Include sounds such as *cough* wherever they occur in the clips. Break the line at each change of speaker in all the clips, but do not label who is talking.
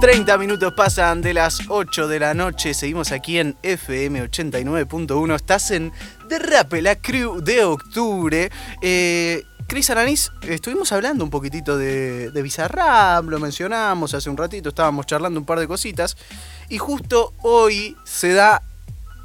30 minutos pasan de las 8 de la noche. Seguimos aquí en FM 89.1. Estás en Derrape, la crew de octubre. Eh, Cris Aranís, estuvimos hablando un poquitito de, de Bizarrap, lo mencionamos hace un ratito, estábamos charlando un par de cositas. Y justo hoy se da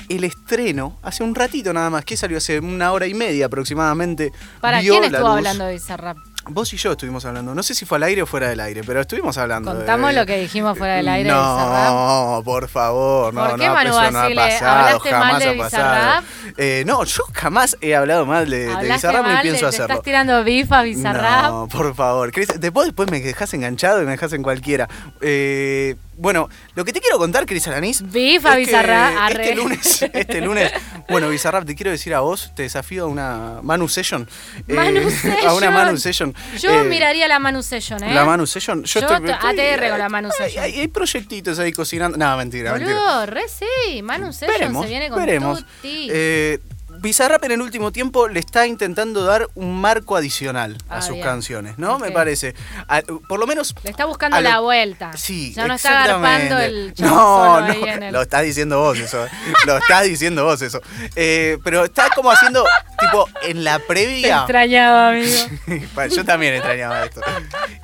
el estreno, hace un ratito nada más, que salió hace una hora y media aproximadamente.
¿Para quién estuvo hablando de Bizarrap?
Vos y yo estuvimos hablando. No sé si fue al aire o fuera del aire, pero estuvimos hablando. de-
Contamos lo que dijimos fuera del aire de.
No, por favor, no,
¿Por qué,
no,
Manu
eso no ha pasado,
¿Hablaste mal
jamás
de
ha pasado. Eh, no, yo jamás he hablado mal de, de Bizarrap ni pienso
te
hacerlo.
estás tirando bifa a Bizarrap.
No, por favor. Después, después me dejas enganchado y me dejas en cualquiera. Eh, bueno, lo que te quiero contar, Cris Aranís.
Bifa
es que
Bizarrap, arre.
Este lunes, *laughs* este lunes, bueno, Bizarrap, te quiero decir a vos, te desafío a una Manu Session. Eh,
Manu *laughs*
A una
Session.
Manu Session.
Yo
Eh,
miraría la Manu Session, ¿eh?
La Manu Session.
Yo
estoy-
te-
estoy-
ATR con la Manu Session.
Hay, hay proyectitos ahí cocinando. No, mentira, mentira.
Boludo, re sí. Manu Session
Veremos,
se viene con
veremos.
tutti.
Eh, Bizarrap en el último tiempo le está intentando dar un marco adicional a
Ah,
sus
bien.
canciones, ¿no? Me parece. A- por lo menos.
Le está buscando
a lo-
la vuelta.
Sí,
Ya no está garpando el
No, no,
el-
lo estás diciendo vos eso. lo estás diciendo vos eso. Eh, pero está como haciendo, tipo, en la
Te
previa.
extrañaba, amigo. *laughs*
Yo también extrañaba esto.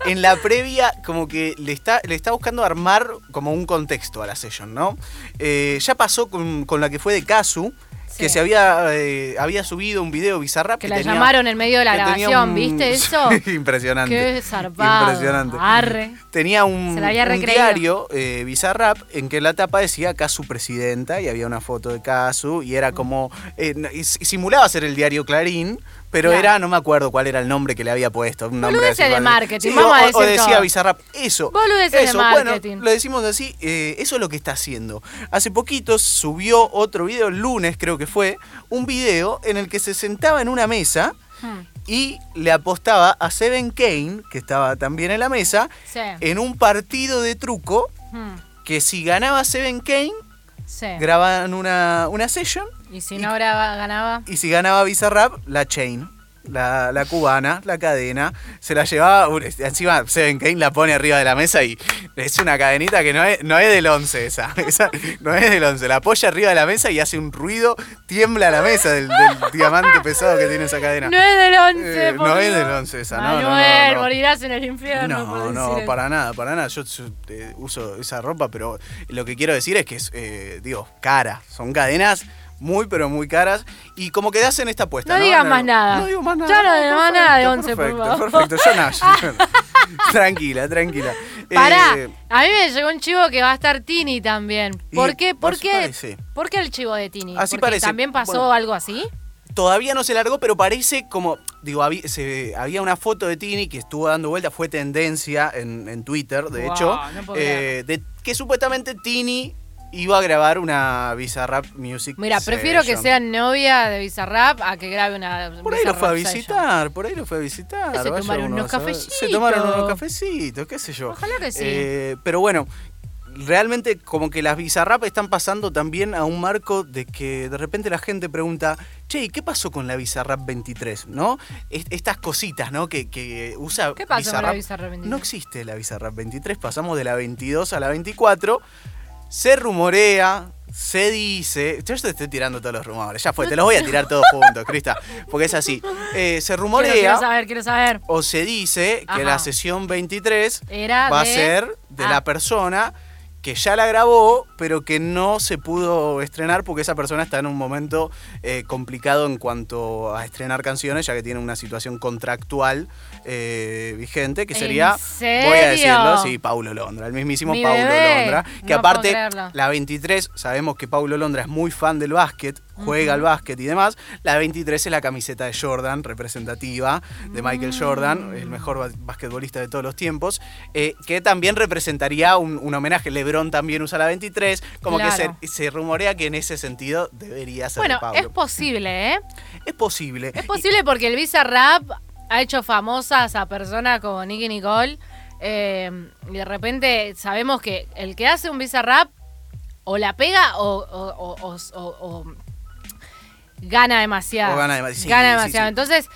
En la previa, como que le está, le está buscando armar como un contexto a la session, ¿no? Eh, ya pasó con, con la que fue de Kazu, que se había, eh, había subido un video Bizarrap.
Que
que
la
tenía-
llamaron en medio de la grabación,
un-
¿viste *laughs* eso?
Impresionante.
Qué zarpado.
Impresionante.
Arre.
Tenía un,
Se la había
un
recreído.
diario, eh, Bizarrap, en que la tapa decía Casu presidenta y había una foto de Casu y era como. eh, simulaba ser el diario Clarín, pero
Claro.
era, no me acuerdo cuál era el nombre que le había puesto. Un nombre así,
de marketing,
Sí,
vamos
o,
a
o
decir
decía
todo.
Bizarrap, eso.
Boludeces de
eso,
marketing.
Bueno, lo decimos así, eh, eso es lo que está haciendo. Hace poquito subió otro video, el lunes creo que fue, un video en el que se sentaba en una mesa
Hmm,
y le apostaba a Seven Kane, que estaba también en la mesa,
Sí.
en un partido de truco
Hmm,
que si ganaba Seven Kane,
sí.
grababan una, una session
Y si no graba- ganaba.
y si ganaba Bizarrap, la chain. La, la cubana, la cadena, se la llevaba, encima Seven Kane la pone arriba de la mesa y es una cadenita que no es, no es del 11 esa, *laughs* esa no es del 11, la apoya arriba de la mesa y hace un ruido, tiembla la mesa del, del diamante pesado que tiene esa cadena.
No es del 11,
Eh, no es del 11 esa, no, no, no,
Manuel,
no.
morirás en el infierno.
No, no, para nada, para nada. Yo eh, uso esa ropa, pero lo que quiero decir es que es, eh, digo, cara. Son cadenas muy, pero muy caras. Y como que hacen esta apuesta.
No
No,
digas más nada.
No digo más nada.
Ya no digas más nada de
perfecto,
11, por
perfecto,
favor.
Perfecto, yo no. *laughs* tranquila, tranquila.
Pará,
Eh,
a mí me llegó un chivo que va a estar Tini también. ¿Por qué? ¿Por qué? ¿Por qué el chivo de Tini?
Así
Porque
parece.
¿También pasó
Bueno.
algo así?
Todavía no se largó, pero parece como. Digo, había, se- había una foto de Tini que estuvo dando vuelta, fue tendencia en, en Twitter, de
Wow,
hecho.
no
eh, de, que supuestamente Tini iba a grabar una Bizarrap Music.
Mira, prefiero que sea novia de Bizarrap a que grabe una
Por ahí lo fue a
session.
visitar, por ahí lo fue a visitar.
Se
vaya
tomaron
uno
unos cafecitos.
Se tomaron unos cafecitos, qué sé yo.
Ojalá que sí.
Eh, pero bueno, realmente como que las Bizarrap están pasando también a un marco de que de repente la gente pregunta, che, ¿y qué pasó con la Bizarrap 23? ¿No? Es- estas cositas, ¿no? Que, que usa
¿Qué pasó con la.
Bizarrap
23?
No existe la Bizarrap 23, pasamos de la 22 a la 24. Se rumorea, se dice. Yo te estoy tirando todos los rumores. Ya fue, te los voy a tirar todos juntos, Crista. Porque es así. Eh, se rumorea
quiero saber, quiero saber.
o se dice que la sesión 23
Era
va
de-
a ser de
Ah.
la persona que ya la grabó, pero que no se pudo estrenar porque esa persona está en un momento eh, complicado en cuanto a estrenar canciones, ya que tiene una situación contractual eh, vigente, que
¿En
sería,
serio?
voy a decirlo, sí, Paulo Londra, el mismísimo
Mi
Paulo
bebé.
Londra, que
No
aparte, la 23, sabemos que Paulo Londra es muy fan del básquet, juega al básquet y demás, la 23 es la camiseta de Jordan, representativa de Michael
Mm.
Jordan, el mejor ba- basquetbolista de todos los tiempos, eh, que también representaría un, un homenaje. LeBron también usa la 23, como que se, se rumorea que en ese sentido debería ser
Bueno,
Pablo.
es posible, ¿eh?
Es posible.
Es posible porque el Bizarrap ha hecho famosas a personas como Nicky Nicole. eh, y de repente sabemos que el que hace un Bizarrap o la pega o, o- o- o- o- o gana demasiado.
O gana demasiado, sí,
Gana demasiado.
sí.
Entonces,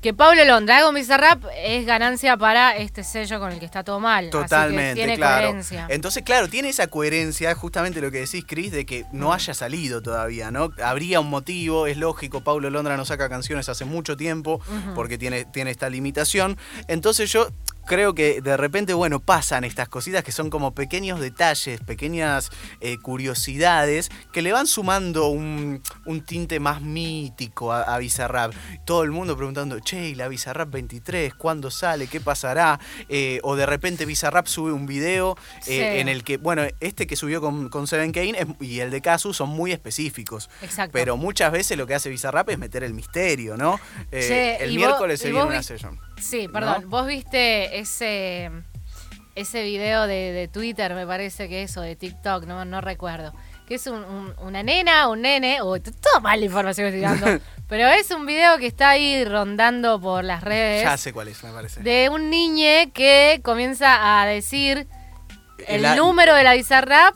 que Pablo Londra haga un Bizarrap es ganancia para este sello con el que está todo mal. Así que
Totalmente,
tiene
claro.
coherencia.
Entonces, claro, tiene esa coherencia, justamente lo que decís, Chris, de que no haya salido todavía, ¿no? Habría un motivo, es lógico, Paulo Londra no saca canciones hace mucho tiempo porque tiene, tiene esta limitación. Entonces yo creo que de repente, bueno, pasan estas cositas que son como pequeños detalles, pequeñas eh, curiosidades que le van sumando un, un tinte más mítico a, a Bizarrap. Todo el mundo preguntando, che, ¿y la Bizarrap 23, ¿cuándo sale? ¿Qué pasará? Eh, o de repente Bizarrap sube un video eh,
Sí.
en el que, bueno, este que subió con, con Seven Kane es- y el de Casu son muy específicos.
Exacto.
Pero muchas veces lo que hace Bizarrap es meter el misterio, ¿no? Eh,
Che,
el
vos-
miércoles se viene una session.
Sí, perdón.
¿No?
¿Vos viste ese ese video de, de Twitter, me parece que es, o de TikTok, no, no recuerdo? Que es un- un- una nena, un nene, o todo mal la información que estoy dando. *laughs* pero es un video que está ahí rondando por las redes
Ya sé cuál es, me parece.
de un niñe que comienza a decir el número de la Bizarrap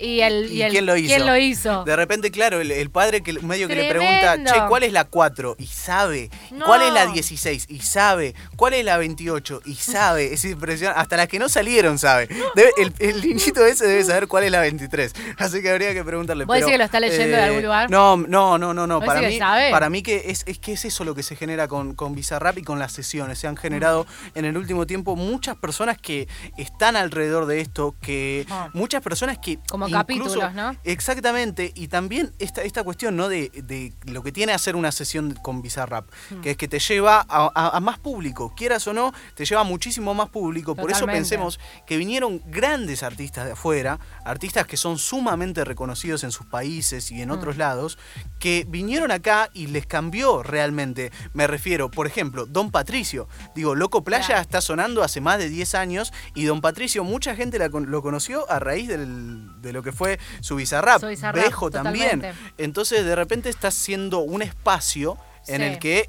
y el,
¿Y
el-
quién lo hizo?
quién lo hizo.
De repente, claro, el, el padre que medio que le pregunta, che, ¿cuál es la 4? Y sabe.
No.
¿Cuál es la 16? Y sabe. ¿Cuál es la 28? Y sabe. Es impresionante. Hasta las que no salieron sabe. Debe- el, el niñito ese debe saber cuál es la 23. Así que habría que preguntarle.
¿Vos decís que lo está leyendo de algún lugar?
No, no, no, no. no.
¿Vos
Para mí,
sabe?
para mí que es, es que es eso lo que se genera con, con Bizarrap y con las sesiones. Se han generado en el último tiempo muchas personas que están alrededor de esto, que
Ah.
muchas personas que
Como
incluso-
capítulos, ¿no?
Exactamente, y también esta, esta cuestión ¿no? de, de lo que tiene hacer una sesión con Bizarrap,
Hmm.
que es que te lleva a, a- a más público, quieras o no, te lleva a muchísimo más público. Por eso pensemos que vinieron grandes artistas de afuera, artistas que son sumamente reconocidos en sus países y en
Mm.
otros lados, que vinieron acá y les cambió realmente. Me refiero, por ejemplo, Don Patricio. Digo, Loco Playa
Claro.
está sonando hace más de 10 años y Don Patricio, mucha gente la lo conoció a raíz del- de lo que fue su Bizarrap.
Bizarrap,
Bejo también. Entonces, de repente estás siendo un espacio en el que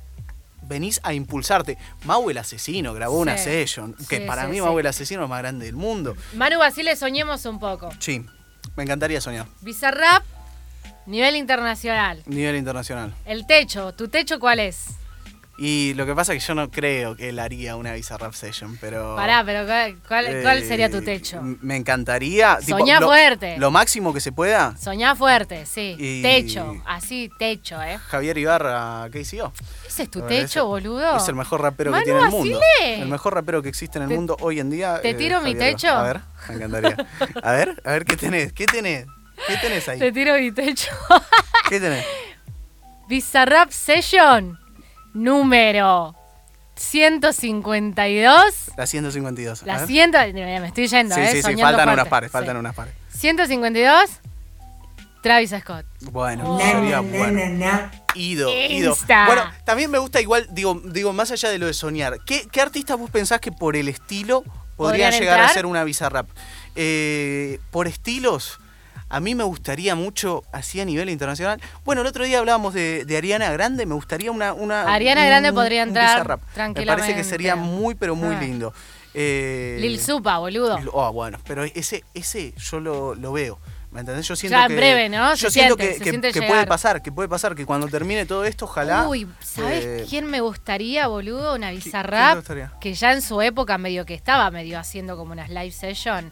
venís a impulsarte. Mau el asesino grabó una session, que
Sí,
para mí. Mau el asesino es más grande del mundo.
Manu Basile, soñemos un poco.
Sí, me encantaría soñar.
Bizarrap, nivel internacional.
Nivel internacional.
El techo, ¿tu techo cuál es?
Y lo que pasa es que yo no creo que él haría una Bizarrap session, pero...
Pará, pero ¿cuál, cuál- cuál sería tu
eh,
techo?
Me encantaría...
Soñá fuerte.
Lo máximo que se pueda.
Soñá fuerte, sí.
Y-
Techo, así, techo, ¿eh?
Javier Ibarra, ¿qué hizo?
¿Ese es tu techo, boludo?
Es el mejor rapero
Manu
que tiene el mundo. El mejor rapero que existe en el
Te-
mundo hoy en día.
¿te
eh,
tiro mi techo?
A ver, me encantaría. A ver, a ver, ¿qué tenés? ¿Qué tenés? ¿Qué tenés ahí?
Te tiro mi techo.
¿Qué tenés? *laughs*
Bizarrap Session, número 152.
La 152. a
La
ver.
100, me estoy yendo,
Sí,
¿eh?
sí, sí, faltan
fuerte.
unas pares,
Sí.
faltan unas pares.
152, Travis Scott.
Bueno,
Oh.
sería bueno. Ido, ido.
Insta.
Bueno, también me gusta igual, digo, digo, más allá de lo de soñar, ¿qué, qué artistas vos pensás que por el estilo podrían
¿Podrían
llegar a
entrar?
ser una Bizarrap? Eh, por estilos, a mí me gustaría mucho, así a nivel internacional. Bueno, el otro día hablábamos de, de Ariana Grande, me gustaría una. una
Ariana Grande podría entrar
Bizarrap. Me parece
tranquilamente.
que sería muy, pero muy
Ah.
lindo. Eh,
Lil Supa, boludo.
Oh, bueno, pero ese, ese yo lo, lo veo. ¿Me entendés? Yo siento
Ya en
que,
breve, ¿no? Se
Yo siento
siente,
que,
se
que-
siente
que
llegar.
puede pasar, que puede pasar, que cuando termine todo esto, ojalá.
Uy, ¿sabes
eh,
quién me gustaría, boludo? Una Bizarrap que ya en su época medio que estaba medio haciendo como unas live session.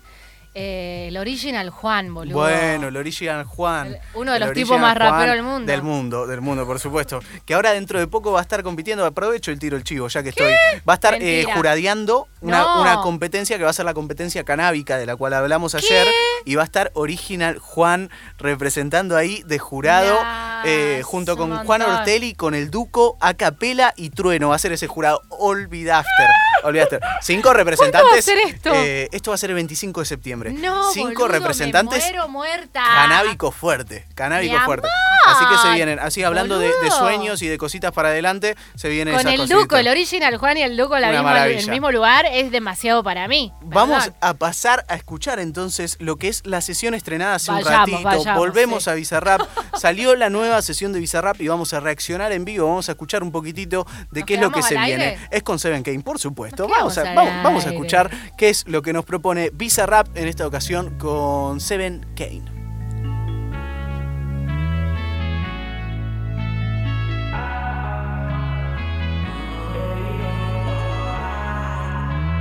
Eh, el original Juan, boludo.
Bueno, el original Juan.
El- uno de
El
los tipos más raperos del mundo.
Del mundo, del mundo, por supuesto. Que ahora dentro de poco va a estar compitiendo, aprovecho el tiro el chivo, ya que estoy. Va a estar eh, juradeando una,
No.
una competencia que va a ser la competencia canábica de la cual hablamos ayer. Y va a estar original Juan representando ahí de jurado, eh, junto
un
con
montón.
Juan Ortelli, con el Duco, Acapela y Trueno. Va a ser ese jurado. Olvidaster. Olvidaster. Cinco representantes.
¿Cuándo va a ser esto?
eh, esto va a ser el 25 de septiembre.
No,
Cinco
boludo,
representantes
Me muero muerta.
Canábico fuerte, canábico
Mi
fuerte.
amor,
Así que se vienen, así hablando de, sueños y de cositas para adelante, se vienen
Con
esas
el
cositas.
Duco, el original Juan y el Duco en el mismo lugar es demasiado para mí.
Vamos a pasar a escuchar entonces lo que es la sesión estrenada hace un ratito.
vayamos,
Volvemos
sí.
a Bizarrap. Salió la nueva sesión de Bizarrap y vamos a reaccionar en vivo. Vamos a escuchar un poquitito de
¿Nos
qué es lo que se viene. Es con Seven Kane, por supuesto. Vamos a, vamos, vamos a escuchar qué es lo que nos propone Visa Rap en esta ocasión con Seven Kane.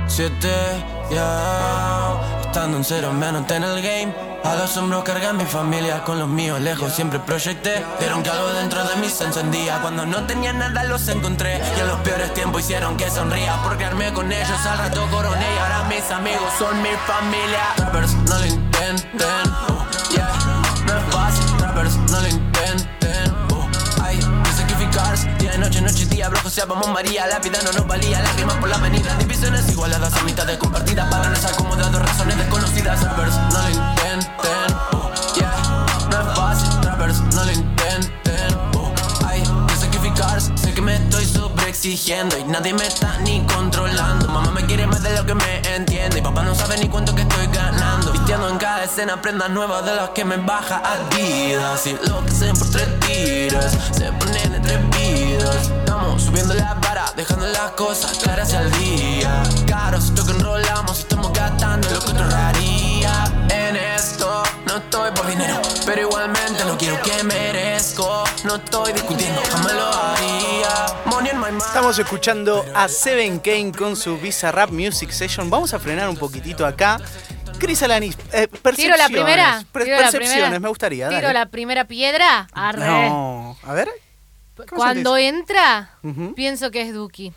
Siete, ya, yeah. estando en cero menos en el game a los hombros cargan mi familia, con los míos lejos siempre proyecté. Vieron que algo dentro de mí se encendía. Cuando no tenía nada los encontré. Y en los peores tiempos hicieron que sonría. Por crearme con ellos, al rato coroné. Y ahora mis amigos son mi familia. Rappers, no lo intenten. Vamos María. La vida no nos valía, lágrimas por la avenida. Divisiones igualadas a mitad de compartidas. Patrones acomodados, razones desconocidas. Rappers, no lo intenten. uh, yeah. No es fácil, rappers, no lo intenten. uh, hay que sacrificarse. Sé que me estoy sobreexigiendo y nadie me está ni controlando. Mamá me quiere más de lo que me entiende. Y papá no sabe ni cuánto que estoy ganando. Vistiendo en cada escena prendas nuevas de las que me baja Adidas. Y lo que hacen por tres tiras se ponen entre vidas. Dejando las cosas claras al día. Caro, si que enrolamos, estamos gastando lo que otro haría. En esto no estoy por dinero, pero igualmente lo quiero que merezco. No estoy discutiendo, jamás lo haría. Money in my mind.
Estamos escuchando a Seven Kane con su Visa Rap Music Session. Vamos a frenar un poquitito acá. Cris Alanis, eh, percepciones.
¿Tiro la primera? ¿Tiro la
percepciones,
primera?
me gustaría.
¿Tiro
dale.
la primera piedra? Arre.
No, a ver,
Cuando entra,
Ujú.
pienso que es Duki.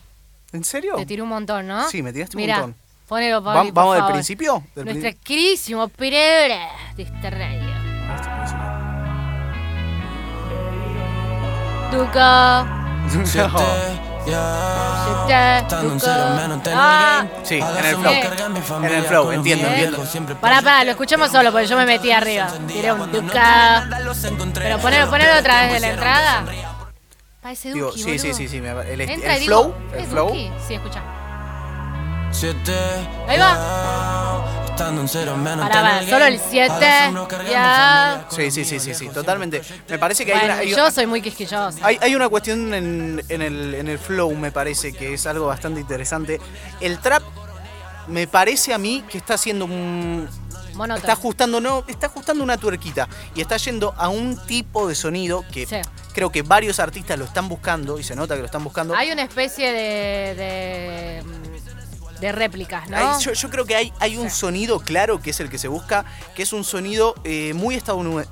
¿en serio?
Te tiré un montón, ¿no?
Sí, me tiraste un
Mirá,
montón.
Ponelo,
Va-
Pablo, por
¿Vamos del principio? Del
Nuestra
pri-
queridísimo Pereira de esta radio. Duca. *laughs*
No.
Ah.
Sí, en el
flow.
mi
En el flow, entiendo, entiendo.
Pará, pará, lo escuchamos solo porque yo me metí arriba. Tiré un Duca. Pero ponelo, ponelo otra vez de la entrada. Parece
Digo,
Duki,
sí, sí,
boludo.
sí, sí, el, est-
Entra
el
y
flow,
digo,
el
¿es
flow.
Duki? Sí, escucha.
Siete,
Ahí va.
Estando en cero,
Pará, pará, solo el siete,
A los hombros cargan mi
ya.
familia, con
Sí, sí, sí, sí, sí, totalmente. Me parece que hay
Bueno,
una, hay,
yo soy muy quisquillosa.
hay- hay una cuestión en, en el, en el flow, me parece, que es algo bastante interesante. El trap me parece a mí que está haciendo un...
Monótono.
Está ajustando, no, está ajustando una tuerquita y está yendo a un tipo de sonido que
Sí.
Creo que varios artistas lo están buscando y se nota que lo están buscando.
Hay una especie de, de, de réplicas, ¿no?
Hay- yo, yo creo que hay, hay un
Sí.
sonido claro que es el que se busca, que es un sonido eh, muy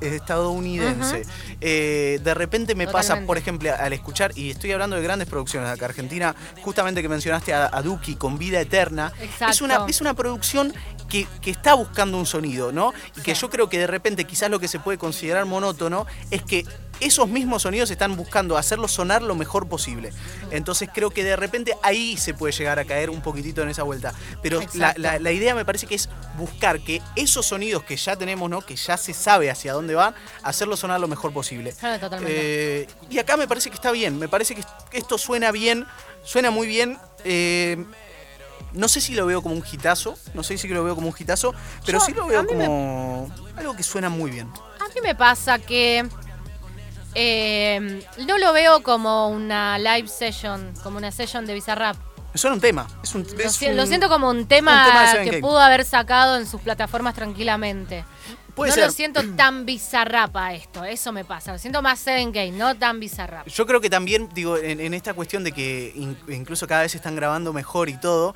estadounidense. Eh, de repente me pasa, por ejemplo, al escuchar, y estoy hablando de grandes producciones de acá, Argentina, justamente que mencionaste a, a Duki con Vida Eterna.
Exacto.
Es una, es una producción que, que está buscando un sonido, ¿no? Y que
Sí.
yo creo que de repente quizás lo que se puede considerar monótono es que esos mismos sonidos están buscando hacerlo sonar lo mejor posible. Entonces creo que de repente ahí se puede llegar a caer un poquitito en esa vuelta. Pero la,
Exacto.
la- la idea me parece que es buscar que esos sonidos que ya tenemos, ¿no? Que ya se sabe hacia dónde van, hacerlo sonar lo mejor posible. Eh, y acá me parece que está bien, me parece que esto suena bien, suena muy bien. eh, no sé si lo veo como un hitazo, no sé si lo veo como un hitazo, pero
Yo-
sí lo veo
me-
como algo que suena muy bien.
A mí me pasa que eh, no lo veo como una live session, como una session de Bizarrap.
Me suena un tema. Es un,
Lo,
es
si-
un-
lo siento como un
un
tema, que pudo haber sacado en sus plataformas tranquilamente.
Puede
no
ser.
lo siento *clears throat* tan bizarrap a esto, eso me pasa. Lo siento más Seven Game, no tan bizarrap.
Yo creo que también, digo, en, en esta cuestión de que in- incluso cada vez están grabando mejor y todo,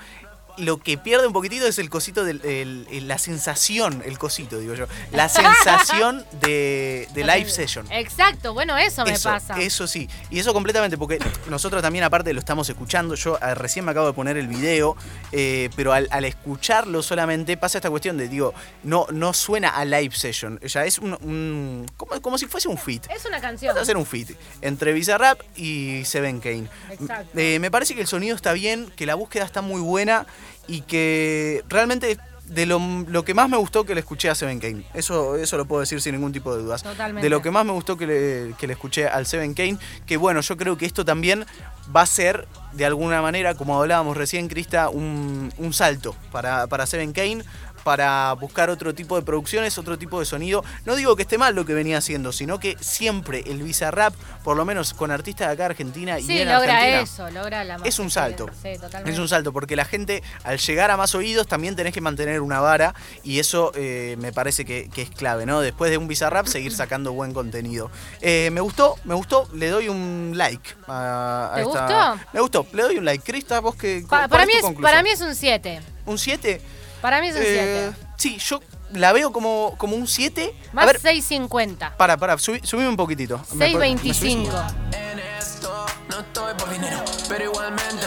lo que pierde un poquitito es el cosito, del, el- el- la sensación, el cosito, digo yo, la sensación *laughs* de, de live session.
Exacto, bueno, eso me pasa.
Eso sí, y eso completamente, porque nosotros también aparte lo estamos escuchando, yo eh, recién me acabo de poner el video, eh, pero al, al escucharlo solamente pasa esta cuestión de, digo, no, no suena a live session, ya es un, un- como, como si fuese un fit.
Es una canción.
Vamos a hacer un fit entre Bizarrap y Seven Kane.
Exacto.
Eh, me parece que el sonido está bien, que la búsqueda está muy buena y que realmente de lo, lo que más me gustó que le escuché a Seven Kane. Eso, eso lo puedo decir sin ningún tipo de dudas.
Totalmente.
De lo que más me gustó que le, que le escuché al Seven Kane, que bueno, yo creo que esto también va a ser de alguna manera, como hablábamos recién, Crista, un, un salto para, para Seven Kane para buscar otro tipo de producciones, otro tipo de sonido. No digo que esté mal lo que venía haciendo, sino que siempre el Bizarrap, por lo menos con artistas de acá de Argentina y
Sí,
en
logra
Argentina,
eso, logra la
es un salto.
Sí, totalmente.
es un salto, porque la gente, al llegar a más oídos, también tenés que mantener una vara y eso eh, me parece que, que es clave, ¿no? Después de un Bizarrap, seguir *laughs* sacando buen contenido. Eh, me gustó, me gustó, le doy un like. A, a
¿Te
esta-
gustó?
Me gustó, le doy un like. Crista, vos que.
Pa-
¿cuál
para, mí es, para mí es un 7.
¿Un 7?
Para mí es un 7.
Eh, sí, yo la veo como, como un 7. A
Más
ver,
6.50.
para, para, subí, subime un poquitito. ¿Me po- me subís?
6.25.
En esto no estoy por dinero, pero igualmente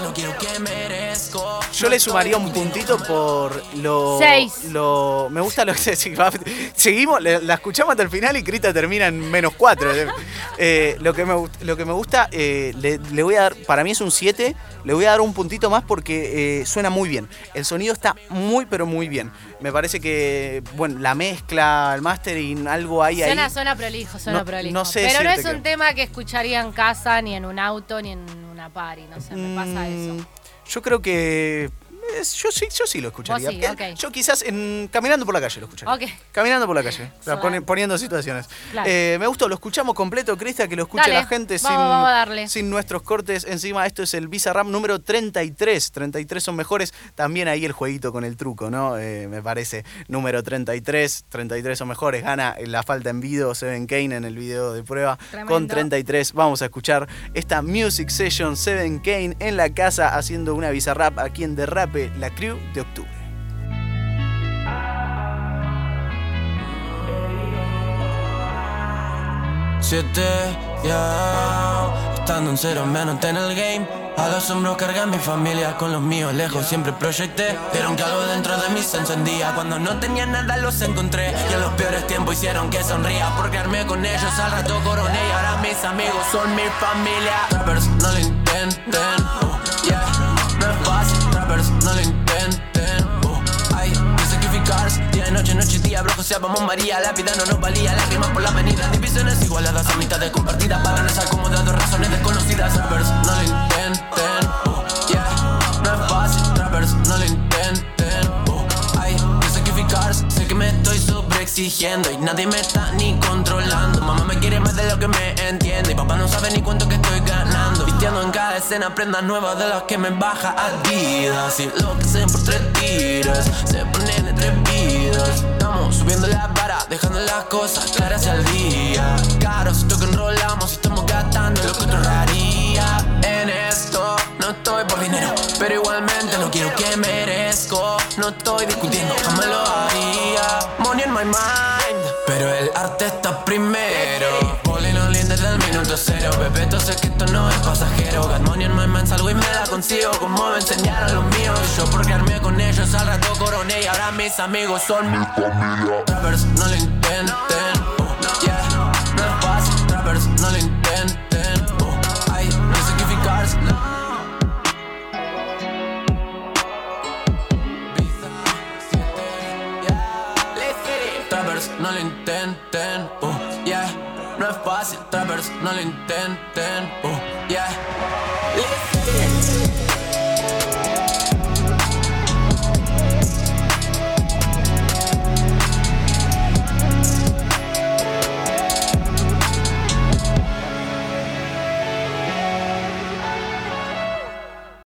Yo le sumaría un puntito por lo.
Seis.
lo me gusta lo que se. Seguimos, la escuchamos hasta el final y Crita termina en menos 4. lo, que me, lo que me gusta, eh, le, le voy a dar. Para mí es un 7. Le voy a dar un puntito más porque eh, suena muy bien. El sonido está muy, pero muy bien. Me parece que, bueno, la mezcla, el mastering, algo hay ahí.
Suena, suena prolijo, suena
No-
prolijo.
no sé
Pero no es un
que-
tema que escucharía en casa, ni en un auto, ni en una party. No sé, me pasa
Mm,
eso.
Yo creo que. Es- yo, sí, yo sí lo escucharía.
Sí,
Eh. Yo quizás en, caminando por la calle lo escucharía. Caminando por la calle. *laughs* o sea,
Suave.
poni- poniendo situaciones.
Claro.
Eh, me gustó, lo escuchamos completo, Crista, que lo escuche
Dale,
la gente
vamos,
sin,
vamos a darle.
sin nuestros cortes. Encima, esto es el Bizarrap número 33. 33 son mejores. También ahí el jueguito con el truco, ¿no? Eh, me parece. Número 33. 33 son mejores. Gana la falta en video Seven Kane en el video de prueba.
Tremendo.
Con 33 vamos a escuchar esta Music Session Seven Kane en la casa haciendo una Bizarrap aquí en Derrape, la crew de octubre.
Siete, ya. Estando en cero menos en el game. A los hombros carga mi familia Con los míos lejos. Siempre proyecté. Vieron que algo dentro de mí se encendía. Cuando no tenía nada los encontré. Y en los peores tiempos hicieron que sonría Por quedarme con ellos. Al rato coroné Y ahora mis amigos son mi familia. Rappers no lo intenten vamos María La vida no nos valía, lágrimas por la avenida. Divisiones igualadas a mitad de compartidas Para no ser acomodados, razones desconocidas. Rappers no lo intenten uh, yeah. No es fácil, rappers no lo intenten uh, Hay que sacrificarse Sé que me estoy sobreexigiendo Y nadie me está ni controlando. Mamá me quiere más de lo que me entiende Y papá no sabe ni cuánto que estoy ganando. Vistiendo en cada escena prendas nuevas De las que me baja Adidas. Y lo que se por tres tiros Se ponen entre vidas Dejando las cosas claras al día. Caro, siento que enrolamos Estamos gastando lo que otro haría. En esto no estoy por dinero Pero igualmente no quiero que merezco. No estoy discutiendo, jamás lo haría. Money in my mind Pero el arte está primero. Poli no lean desde el minuto cero. Bebé, entonces que esto no es pasajero. Got money in my mind, salgo y me la consigo. Como me enseñaron los míos yo por con ellos al rato coroné Y ahora mis amigos son mi familia Rappers no lo intenten uh, yeah. No es fácil, rappers no lo intenten uh, Hay que sacrificarse Trappers no lo intenten, uh, yeah. No es fácil, trappers no lo intenten. Listen.